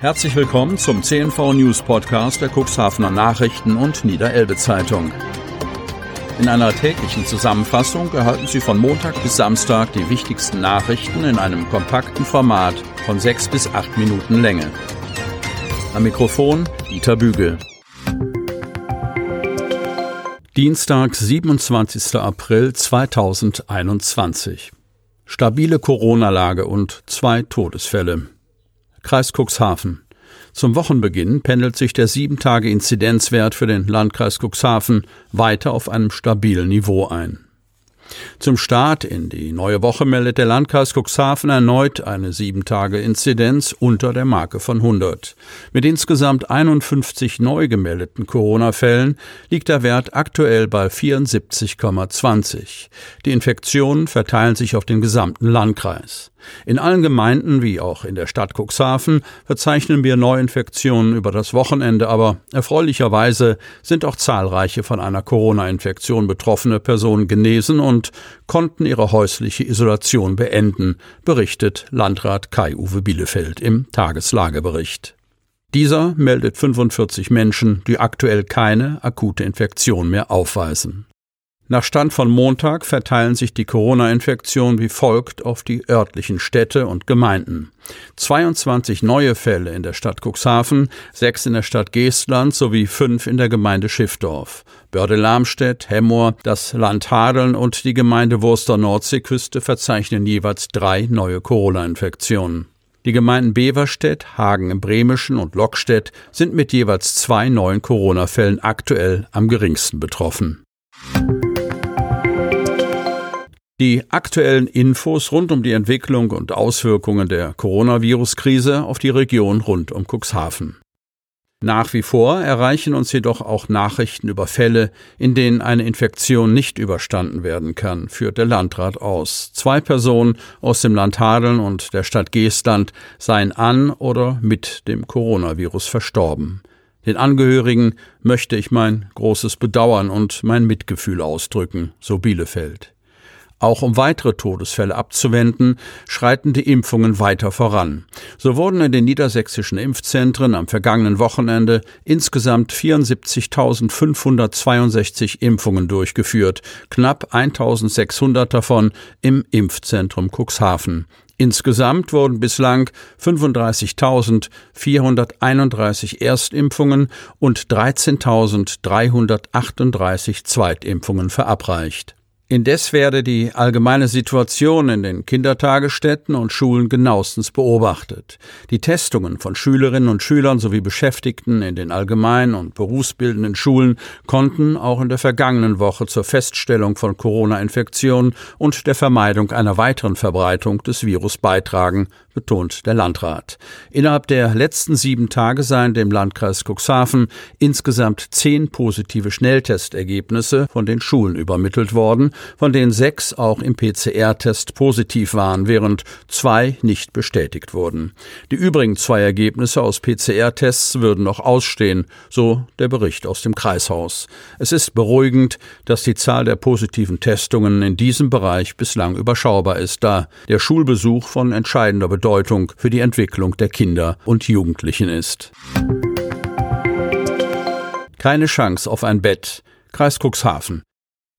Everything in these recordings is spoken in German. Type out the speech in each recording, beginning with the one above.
Herzlich willkommen zum CNV News Podcast der Cuxhavener Nachrichten und Niederelbe Zeitung. In einer täglichen Zusammenfassung erhalten Sie von Montag bis Samstag die wichtigsten Nachrichten in einem kompakten Format von sechs bis acht Minuten Länge. Am Mikrofon Dieter Bügel. Dienstag, 27. April 2021. Stabile Corona-Lage und zwei Todesfälle. Kreis Cuxhaven. Zum Wochenbeginn pendelt sich der 7-Tage-Inzidenzwert für den Landkreis Cuxhaven weiter auf einem stabilen Niveau ein. Zum Start in die neue Woche meldet der Landkreis Cuxhaven erneut eine 7-Tage-Inzidenz unter der Marke von 100. Mit insgesamt 51 neu gemeldeten Corona-Fällen liegt der Wert aktuell bei 74,20. Die Infektionen verteilen sich auf den gesamten Landkreis. In allen Gemeinden wie auch in der Stadt Cuxhaven verzeichnen wir Neuinfektionen über das Wochenende, aber erfreulicherweise sind auch zahlreiche von einer Corona-Infektion betroffene Personen genesen und konnten ihre häusliche Isolation beenden, berichtet Landrat Kai-Uwe Bielefeld im Tageslagebericht. Dieser meldet 45 Menschen, die aktuell keine akute Infektion mehr aufweisen. Nach Stand von Montag verteilen sich die Corona-Infektionen wie folgt auf die örtlichen Städte und Gemeinden. 22 neue Fälle in der Stadt Cuxhaven, sechs in der Stadt Geestland sowie fünf in der Gemeinde Schiffdorf. Börde-Lamstedt, Hemmoor, das Land Hadeln und die Gemeinde Wurster Nordseeküste verzeichnen jeweils drei neue Corona-Infektionen. Die Gemeinden Beverstedt, Hagen im Bremischen und Lockstedt sind mit jeweils zwei neuen Corona-Fällen aktuell am geringsten betroffen. Die aktuellen Infos rund um die Entwicklung und Auswirkungen der Coronavirus-Krise auf die Region rund um Cuxhaven. Nach wie vor erreichen uns jedoch auch Nachrichten über Fälle, in denen eine Infektion nicht überstanden werden kann, führt der Landrat aus. Zwei Personen aus dem Land Hadeln und der Stadt Geestland seien an oder mit dem Coronavirus verstorben. Den Angehörigen möchte ich mein großes Bedauern und mein Mitgefühl ausdrücken, so Bielefeld. Auch um weitere Todesfälle abzuwenden, schreiten die Impfungen weiter voran. So wurden in den niedersächsischen Impfzentren am vergangenen Wochenende insgesamt 74.562 Impfungen durchgeführt, knapp 1.600 davon im Impfzentrum Cuxhaven. Insgesamt wurden bislang 35.431 Erstimpfungen und 13.338 Zweitimpfungen verabreicht. Indes werde die allgemeine Situation in den Kindertagesstätten und Schulen genauestens beobachtet. Die Testungen von Schülerinnen und Schülern sowie Beschäftigten in den allgemeinen und berufsbildenden Schulen konnten auch in der vergangenen Woche zur Feststellung von Corona-Infektionen und der Vermeidung einer weiteren Verbreitung des Virus beitragen, betont der Landrat. Innerhalb der letzten sieben Tage seien dem Landkreis Cuxhaven insgesamt zehn positive Schnelltestergebnisse von den Schulen übermittelt worden, von denen sechs auch im PCR-Test positiv waren, während zwei nicht bestätigt wurden. Die übrigen zwei Ergebnisse aus PCR-Tests würden noch ausstehen, so der Bericht aus dem Kreishaus. Es ist beruhigend, dass die Zahl der positiven Testungen in diesem Bereich bislang überschaubar ist, da der Schulbesuch von entscheidender Bedeutung für die Entwicklung der Kinder und Jugendlichen ist. Keine Chance auf ein Bett. Kreis Cuxhaven.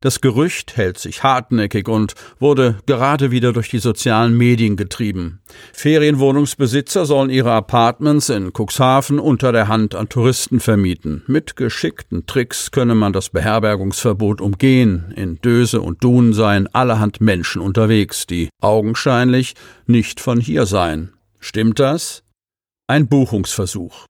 Das Gerücht hält sich hartnäckig und wurde gerade wieder durch die sozialen Medien getrieben. Ferienwohnungsbesitzer sollen ihre Apartments in Cuxhaven unter der Hand an Touristen vermieten. Mit geschickten Tricks könne man das Beherbergungsverbot umgehen. In Döse und Dun seien allerhand Menschen unterwegs, die augenscheinlich nicht von hier seien. Stimmt das? Ein Buchungsversuch.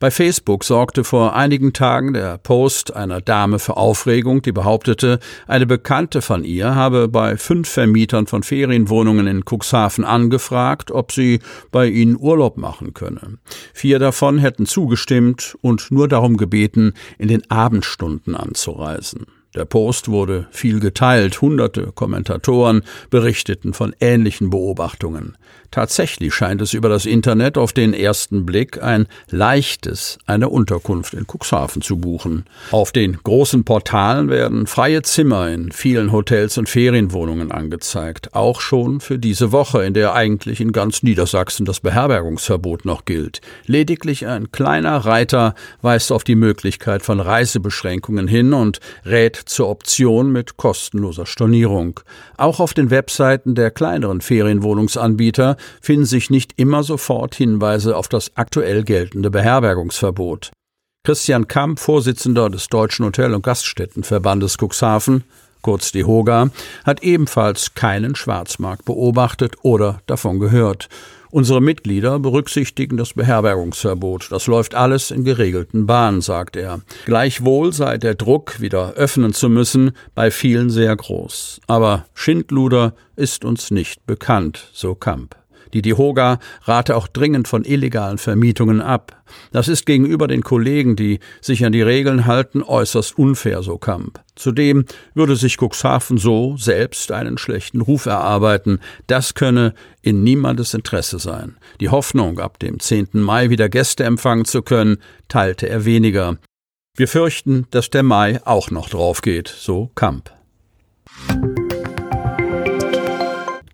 Bei Facebook sorgte vor einigen Tagen der Post einer Dame für Aufregung, die behauptete, eine Bekannte von ihr habe bei fünf Vermietern von Ferienwohnungen in Cuxhaven angefragt, ob sie bei ihnen Urlaub machen könne. Vier davon hätten zugestimmt und nur darum gebeten, in den Abendstunden anzureisen. Der Post wurde viel geteilt, hunderte Kommentatoren berichteten von ähnlichen Beobachtungen. Tatsächlich scheint es über das Internet auf den ersten Blick ein leichtes, eine Unterkunft in Cuxhaven zu buchen. Auf den großen Portalen werden freie Zimmer in vielen Hotels und Ferienwohnungen angezeigt, auch schon für diese Woche, in der eigentlich in ganz Niedersachsen das Beherbergungsverbot noch gilt. Lediglich ein kleiner Reiter weist auf die Möglichkeit von Reisebeschränkungen hin und rät zur Option mit kostenloser Stornierung. Auch auf den Webseiten der kleineren Ferienwohnungsanbieter finden sich nicht immer sofort Hinweise auf das aktuell geltende Beherbergungsverbot. Christian Kamp, Vorsitzender des Deutschen Hotel- und Gaststättenverbandes Cuxhaven, kurz die Hoga, hat ebenfalls keinen Schwarzmarkt beobachtet oder davon gehört. Unsere Mitglieder berücksichtigen das Beherbergungsverbot. Das läuft alles in geregelten Bahnen, sagt er. Gleichwohl sei der Druck, wieder öffnen zu müssen, bei vielen sehr groß. Aber Schindluder ist uns nicht bekannt, so Kamp. Die Dihoga rate auch dringend von illegalen Vermietungen ab. Das ist gegenüber den Kollegen, die sich an die Regeln halten, äußerst unfair, so Kamp. Zudem würde sich Cuxhaven so selbst einen schlechten Ruf erarbeiten. Das könne in niemandes Interesse sein. Die Hoffnung, ab dem 10. Mai wieder Gäste empfangen zu können, teilte er weniger. Wir fürchten, dass der Mai auch noch draufgeht, so Kamp.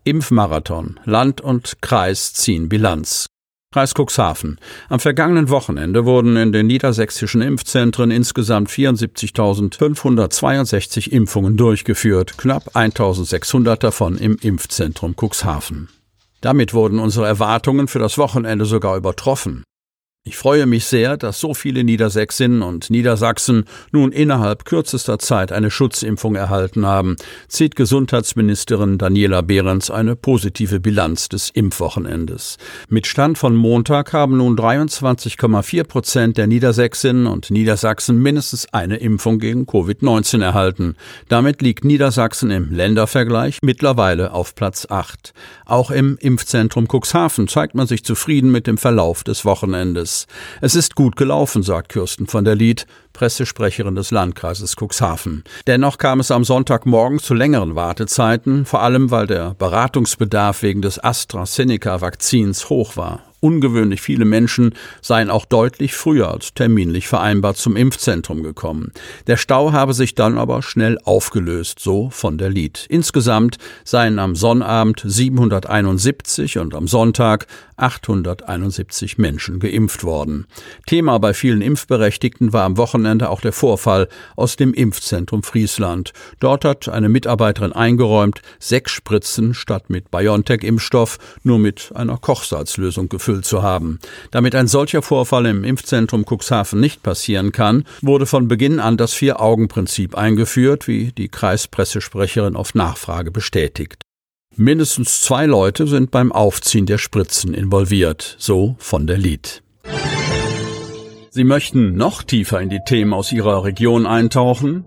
Impfmarathon. Land und Kreis ziehen Bilanz. Kreis Cuxhaven. Am vergangenen Wochenende wurden in den niedersächsischen Impfzentren insgesamt 74.562 Impfungen durchgeführt, knapp 1.600 davon im Impfzentrum Cuxhaven. Damit wurden unsere Erwartungen für das Wochenende sogar übertroffen. Ich freue mich sehr, dass so viele Niedersächsinnen und Niedersachsen nun innerhalb kürzester Zeit eine Schutzimpfung erhalten haben, zieht Gesundheitsministerin Daniela Behrens eine positive Bilanz des Impfwochenendes. Mit Stand von Montag haben nun 23,4 Prozent der Niedersächsinnen und Niedersachsen mindestens eine Impfung gegen Covid-19 erhalten. Damit liegt Niedersachsen im Ländervergleich mittlerweile auf Platz 8. Auch im Impfzentrum Cuxhaven zeigt man sich zufrieden mit dem Verlauf des Wochenendes. Es ist gut gelaufen, sagt Kirsten von der Lied, Pressesprecherin des Landkreises Cuxhaven. Dennoch kam es am Sonntagmorgen zu längeren Wartezeiten, vor allem weil der Beratungsbedarf wegen des AstraZeneca-Vakzins hoch war. Ungewöhnlich viele Menschen seien auch deutlich früher als terminlich vereinbart zum Impfzentrum gekommen. Der Stau habe sich dann aber schnell aufgelöst, so von der Lied. Insgesamt seien am Sonnabend 771 und am Sonntag 871 Menschen geimpft worden. Thema bei vielen Impfberechtigten war am Wochenende auch der Vorfall aus dem Impfzentrum Friesland. Dort hat eine Mitarbeiterin eingeräumt, sechs Spritzen statt mit BioNTech-Impfstoff nur mit einer Kochsalzlösung gefüllt zu haben. Damit ein solcher Vorfall im Impfzentrum Cuxhaven nicht passieren kann, wurde von Beginn an das Vier-Augen-Prinzip eingeführt, wie die Kreispressesprecherin auf Nachfrage bestätigt. Mindestens zwei Leute sind beim Aufziehen der Spritzen involviert, so von der Lied. Sie möchten noch tiefer in die Themen aus Ihrer Region eintauchen?